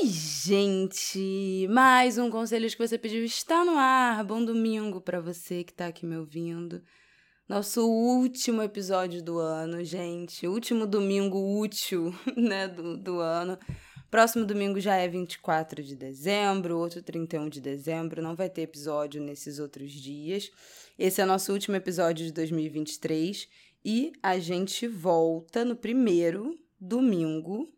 Oi, gente! Mais um Conselhos que você pediu está no ar. Bom domingo para você que tá aqui me ouvindo. Nosso último episódio do ano, gente. Último domingo útil, né, do, do ano. Próximo domingo já é 24 de dezembro, outro 31 de dezembro. Não vai ter episódio nesses outros dias. Esse é nosso último episódio de 2023 e a gente volta no primeiro domingo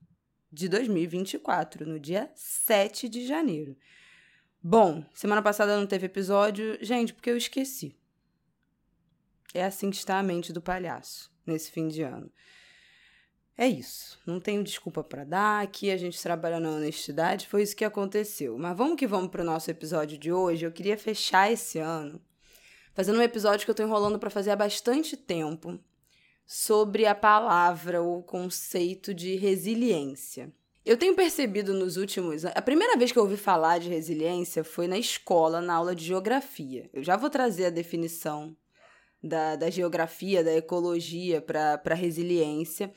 de 2024, no dia 7 de janeiro. Bom, semana passada não teve episódio, gente, porque eu esqueci. É assim que está a mente do palhaço nesse fim de ano. É isso. Não tenho desculpa para dar. Aqui a gente trabalha na honestidade. Foi isso que aconteceu. Mas vamos que vamos pro nosso episódio de hoje. Eu queria fechar esse ano fazendo um episódio que eu tô enrolando para fazer há bastante tempo sobre a palavra ou conceito de resiliência. Eu tenho percebido nos últimos anos. A primeira vez que eu ouvi falar de resiliência foi na escola, na aula de geografia. Eu já vou trazer a definição da, da geografia, da ecologia para resiliência.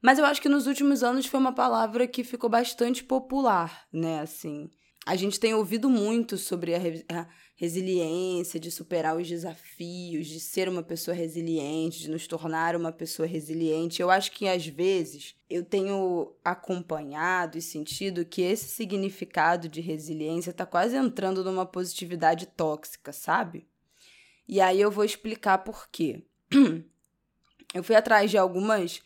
Mas eu acho que nos últimos anos foi uma palavra que ficou bastante popular, né? Assim, a gente tem ouvido muito sobre a, re a resiliência, de superar os desafios, de ser uma pessoa resiliente, de nos tornar uma pessoa resiliente. Eu acho que às vezes eu tenho acompanhado e sentido que esse significado de resiliência está quase entrando numa positividade tóxica, sabe? E aí eu vou explicar por quê. Eu fui atrás de algumas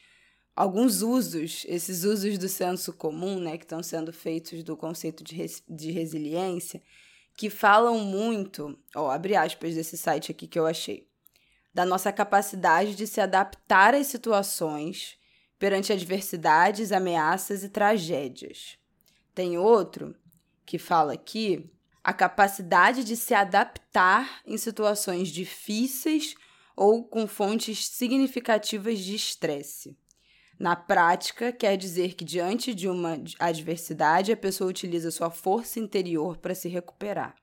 alguns usos, esses usos do senso comum, né, que estão sendo feitos do conceito de, res, de resiliência, que falam muito, ó, abre aspas desse site aqui que eu achei, da nossa capacidade de se adaptar às situações perante adversidades, ameaças e tragédias. Tem outro que fala aqui a capacidade de se adaptar em situações difíceis ou com fontes significativas de estresse. Na prática, quer dizer que diante de uma adversidade, a pessoa utiliza sua força interior para se recuperar.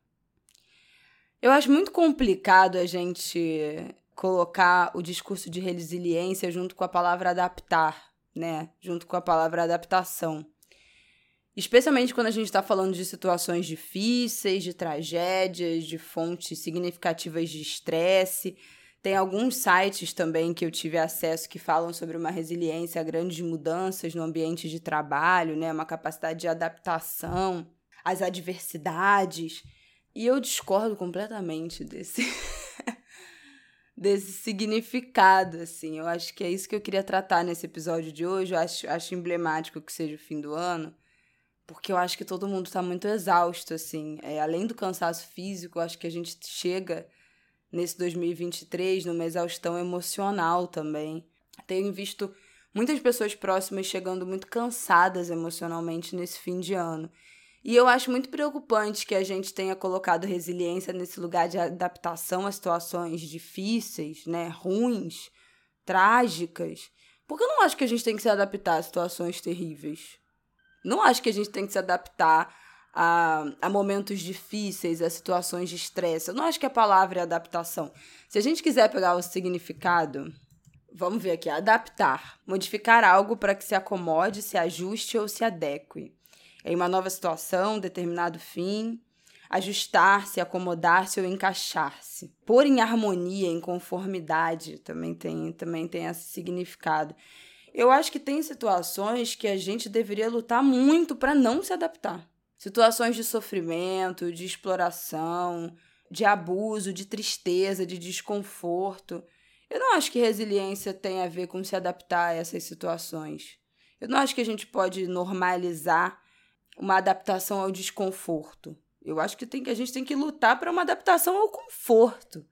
Eu acho muito complicado a gente colocar o discurso de resiliência junto com a palavra adaptar, né? Junto com a palavra adaptação. Especialmente quando a gente está falando de situações difíceis, de tragédias, de fontes significativas de estresse tem alguns sites também que eu tive acesso que falam sobre uma resiliência a grandes mudanças no ambiente de trabalho, né? Uma capacidade de adaptação às adversidades. E eu discordo completamente desse desse significado, assim. Eu acho que é isso que eu queria tratar nesse episódio de hoje. Eu acho, acho emblemático que seja o fim do ano, porque eu acho que todo mundo está muito exausto, assim. É, além do cansaço físico, eu acho que a gente chega nesse 2023 numa exaustão emocional também. Tenho visto muitas pessoas próximas chegando muito cansadas emocionalmente nesse fim de ano. E eu acho muito preocupante que a gente tenha colocado resiliência nesse lugar de adaptação a situações difíceis, né, ruins, trágicas. Porque eu não acho que a gente tem que se adaptar a situações terríveis. Não acho que a gente tem que se adaptar a, a momentos difíceis, a situações de estresse. Eu não acho que a palavra é adaptação. Se a gente quiser pegar o significado, vamos ver aqui: adaptar, modificar algo para que se acomode, se ajuste ou se adeque. Em uma nova situação, determinado fim, ajustar-se, acomodar-se ou encaixar-se. Pôr em harmonia, em conformidade, também tem, também tem esse significado. Eu acho que tem situações que a gente deveria lutar muito para não se adaptar. Situações de sofrimento, de exploração, de abuso, de tristeza, de desconforto. Eu não acho que resiliência tem a ver com se adaptar a essas situações. Eu não acho que a gente pode normalizar uma adaptação ao desconforto. Eu acho que, tem, que a gente tem que lutar para uma adaptação ao conforto.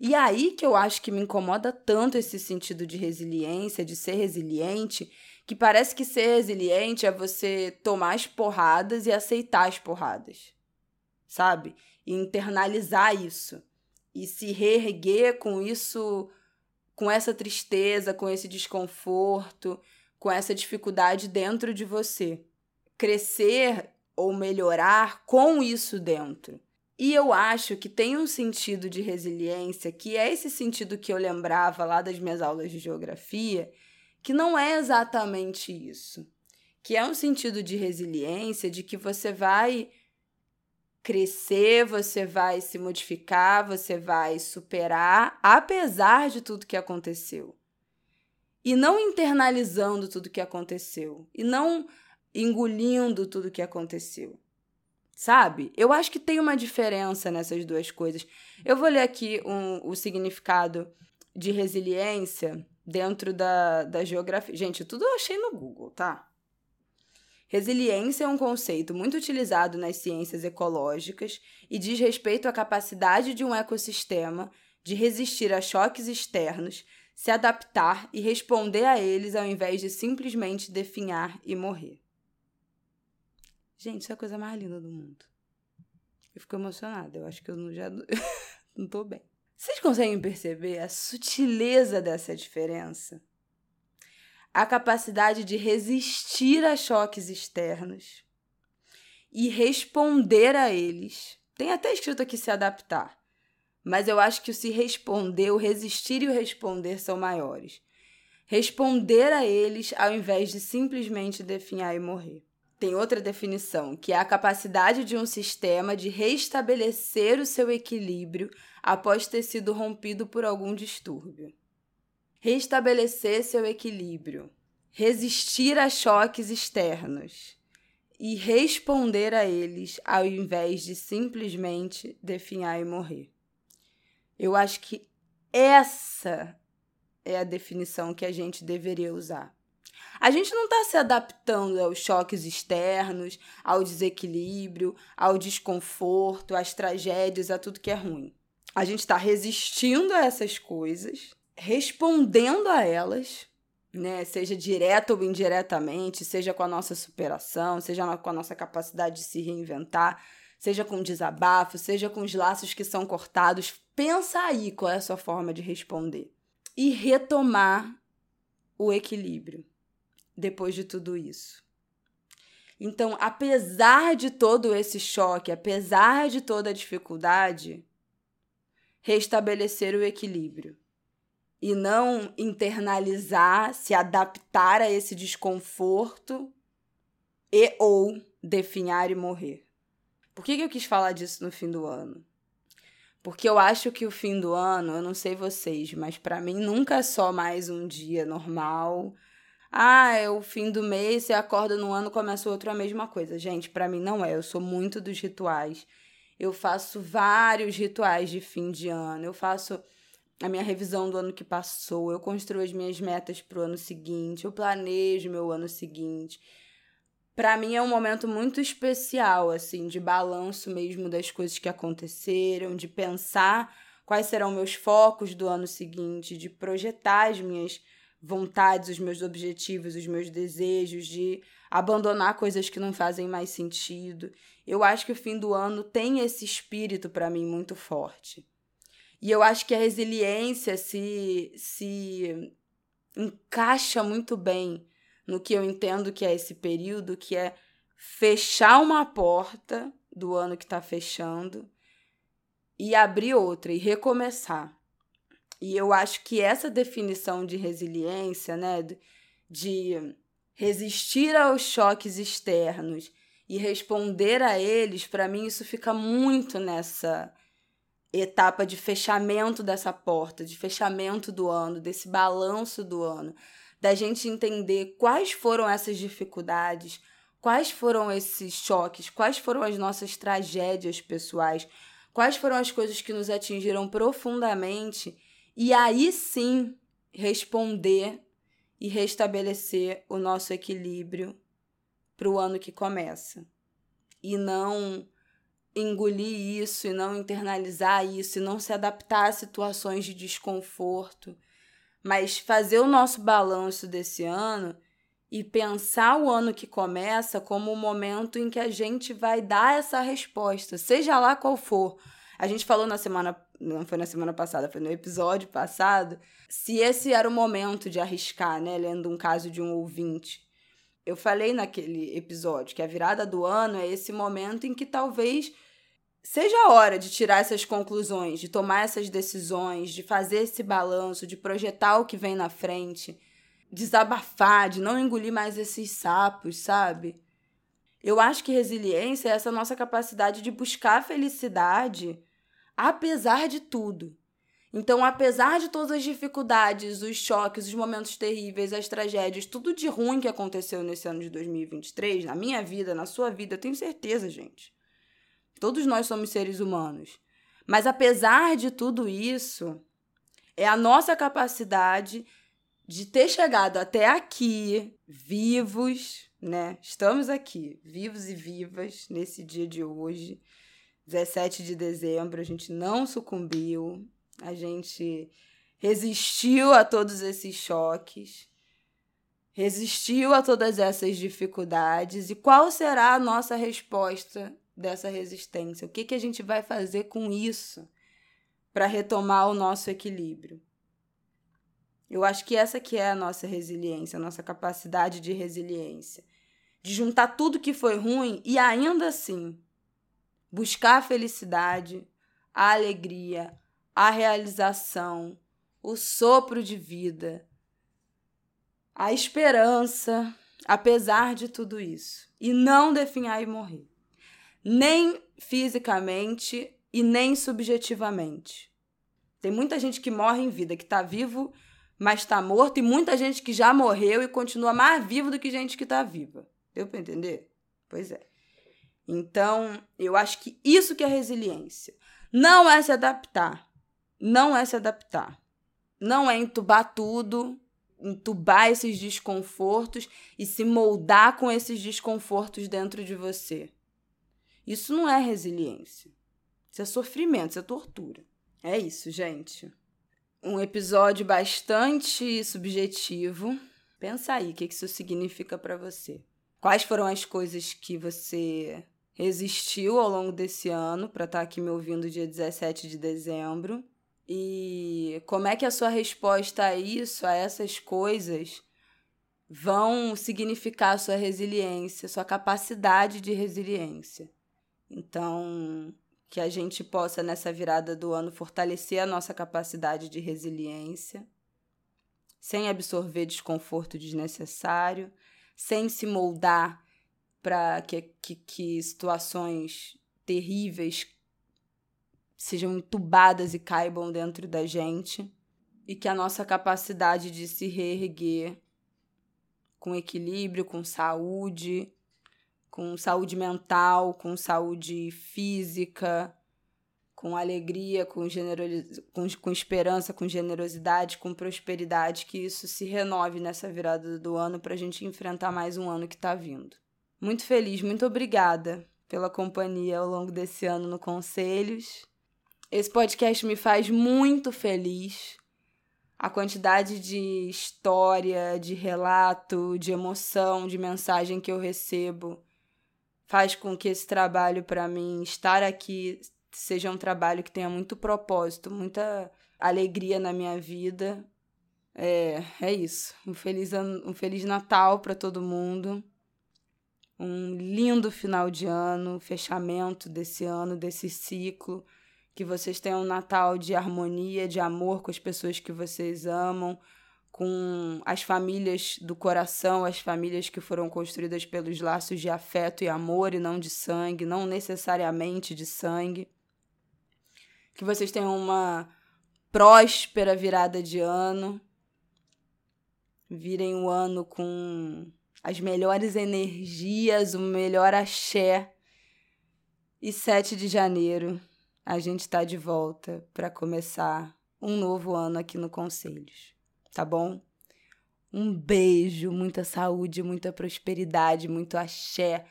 E aí que eu acho que me incomoda tanto esse sentido de resiliência, de ser resiliente, que parece que ser resiliente é você tomar as porradas e aceitar as porradas, sabe? E internalizar isso e se reerguer com isso, com essa tristeza, com esse desconforto, com essa dificuldade dentro de você. Crescer ou melhorar com isso dentro. E eu acho que tem um sentido de resiliência, que é esse sentido que eu lembrava lá das minhas aulas de geografia, que não é exatamente isso. Que é um sentido de resiliência, de que você vai crescer, você vai se modificar, você vai superar, apesar de tudo que aconteceu. E não internalizando tudo que aconteceu. E não engolindo tudo que aconteceu. Sabe? Eu acho que tem uma diferença nessas duas coisas. Eu vou ler aqui um, o significado de resiliência dentro da, da geografia. Gente, tudo eu achei no Google, tá? Resiliência é um conceito muito utilizado nas ciências ecológicas e diz respeito à capacidade de um ecossistema de resistir a choques externos, se adaptar e responder a eles ao invés de simplesmente definhar e morrer. Gente, isso é a coisa mais linda do mundo. Eu fico emocionada. Eu acho que eu já não tô bem. Vocês conseguem perceber a sutileza dessa diferença? A capacidade de resistir a choques externos e responder a eles. Tem até escrito aqui se adaptar. Mas eu acho que o se responder, o resistir e o responder são maiores. Responder a eles ao invés de simplesmente definhar e morrer tem outra definição, que é a capacidade de um sistema de restabelecer o seu equilíbrio após ter sido rompido por algum distúrbio. Restabelecer seu equilíbrio, resistir a choques externos e responder a eles ao invés de simplesmente definhar e morrer. Eu acho que essa é a definição que a gente deveria usar. A gente não está se adaptando aos choques externos, ao desequilíbrio, ao desconforto, às tragédias, a tudo que é ruim. A gente está resistindo a essas coisas, respondendo a elas, né? Seja direta ou indiretamente, seja com a nossa superação, seja com a nossa capacidade de se reinventar, seja com desabafo, seja com os laços que são cortados. Pensa aí qual é a sua forma de responder. E retomar o equilíbrio depois de tudo isso. Então, apesar de todo esse choque, apesar de toda a dificuldade, restabelecer o equilíbrio e não internalizar, se adaptar a esse desconforto e ou definhar e morrer. Por que, que eu quis falar disso no fim do ano? Porque eu acho que o fim do ano, eu não sei vocês, mas para mim nunca é só mais um dia normal ah, é o fim do mês, você acorda no ano, começa outro, a mesma coisa. Gente, para mim não é. Eu sou muito dos rituais. Eu faço vários rituais de fim de ano. Eu faço a minha revisão do ano que passou. Eu construo as minhas metas pro ano seguinte. Eu planejo meu ano seguinte. Para mim é um momento muito especial, assim, de balanço mesmo das coisas que aconteceram, de pensar quais serão meus focos do ano seguinte, de projetar as minhas vontades, os meus objetivos, os meus desejos, de abandonar coisas que não fazem mais sentido. Eu acho que o fim do ano tem esse espírito para mim muito forte. E eu acho que a resiliência se, se encaixa muito bem no que eu entendo que é esse período, que é fechar uma porta do ano que está fechando e abrir outra e recomeçar. E eu acho que essa definição de resiliência, né, de resistir aos choques externos e responder a eles, para mim isso fica muito nessa etapa de fechamento dessa porta, de fechamento do ano, desse balanço do ano, da gente entender quais foram essas dificuldades, quais foram esses choques, quais foram as nossas tragédias pessoais, quais foram as coisas que nos atingiram profundamente e aí sim responder e restabelecer o nosso equilíbrio para o ano que começa. E não engolir isso, e não internalizar isso, e não se adaptar a situações de desconforto, mas fazer o nosso balanço desse ano e pensar o ano que começa como o momento em que a gente vai dar essa resposta, seja lá qual for. A gente falou na semana, não foi na semana passada, foi no episódio passado, se esse era o momento de arriscar, né, lendo um caso de um ouvinte. Eu falei naquele episódio que a virada do ano é esse momento em que talvez seja a hora de tirar essas conclusões, de tomar essas decisões, de fazer esse balanço, de projetar o que vem na frente desabafar, de não engolir mais esses sapos, sabe? Eu acho que resiliência é essa nossa capacidade de buscar felicidade apesar de tudo. Então, apesar de todas as dificuldades, os choques, os momentos terríveis, as tragédias, tudo de ruim que aconteceu nesse ano de 2023, na minha vida, na sua vida, eu tenho certeza, gente. Todos nós somos seres humanos. Mas apesar de tudo isso, é a nossa capacidade de ter chegado até aqui, vivos, né? Estamos aqui, vivos e vivas, nesse dia de hoje, 17 de dezembro. A gente não sucumbiu, a gente resistiu a todos esses choques, resistiu a todas essas dificuldades. E qual será a nossa resposta dessa resistência? O que, que a gente vai fazer com isso para retomar o nosso equilíbrio? Eu acho que essa que é a nossa resiliência, a nossa capacidade de resiliência. De juntar tudo que foi ruim e ainda assim buscar a felicidade, a alegria, a realização, o sopro de vida, a esperança, apesar de tudo isso. E não definhar e morrer. Nem fisicamente e nem subjetivamente. Tem muita gente que morre em vida, que está vivo mas está morto, e muita gente que já morreu e continua mais vivo do que gente que está viva. Deu para entender? Pois é. Então, eu acho que isso que é resiliência. Não é se adaptar. Não é se adaptar. Não é entubar tudo, entubar esses desconfortos e se moldar com esses desconfortos dentro de você. Isso não é resiliência. Isso é sofrimento, isso é tortura. É isso, gente um episódio bastante subjetivo. Pensa aí, o que isso significa para você? Quais foram as coisas que você resistiu ao longo desse ano para estar tá aqui me ouvindo dia 17 de dezembro? E como é que a sua resposta a isso, a essas coisas, vão significar a sua resiliência, sua capacidade de resiliência? Então, que a gente possa, nessa virada do ano, fortalecer a nossa capacidade de resiliência, sem absorver desconforto desnecessário, sem se moldar para que, que, que situações terríveis sejam entubadas e caibam dentro da gente, e que a nossa capacidade de se reerguer com equilíbrio, com saúde, com saúde mental, com saúde física, com alegria, com, com, com esperança, com generosidade, com prosperidade, que isso se renove nessa virada do ano para a gente enfrentar mais um ano que está vindo. Muito feliz, muito obrigada pela companhia ao longo desse ano no Conselhos. Esse podcast me faz muito feliz. A quantidade de história, de relato, de emoção, de mensagem que eu recebo faz com que esse trabalho para mim estar aqui seja um trabalho que tenha muito propósito, muita alegria na minha vida. É, é isso. Um feliz, um feliz Natal para todo mundo. Um lindo final de ano, fechamento desse ano, desse ciclo. Que vocês tenham um Natal de harmonia, de amor com as pessoas que vocês amam, com as famílias do coração, as famílias que foram construídas pelos laços de afeto e amor e não de sangue, não necessariamente de sangue. Que vocês tenham uma próspera virada de ano. Virem o ano com as melhores energias, o melhor axé. E 7 de janeiro a gente está de volta para começar um novo ano aqui no Conselhos tá bom? Um beijo, muita saúde, muita prosperidade, muito axé,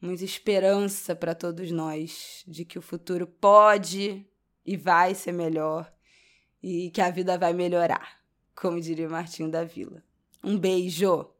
muita esperança para todos nós de que o futuro pode e vai ser melhor e que a vida vai melhorar, como diria Martinho da Vila. Um beijo!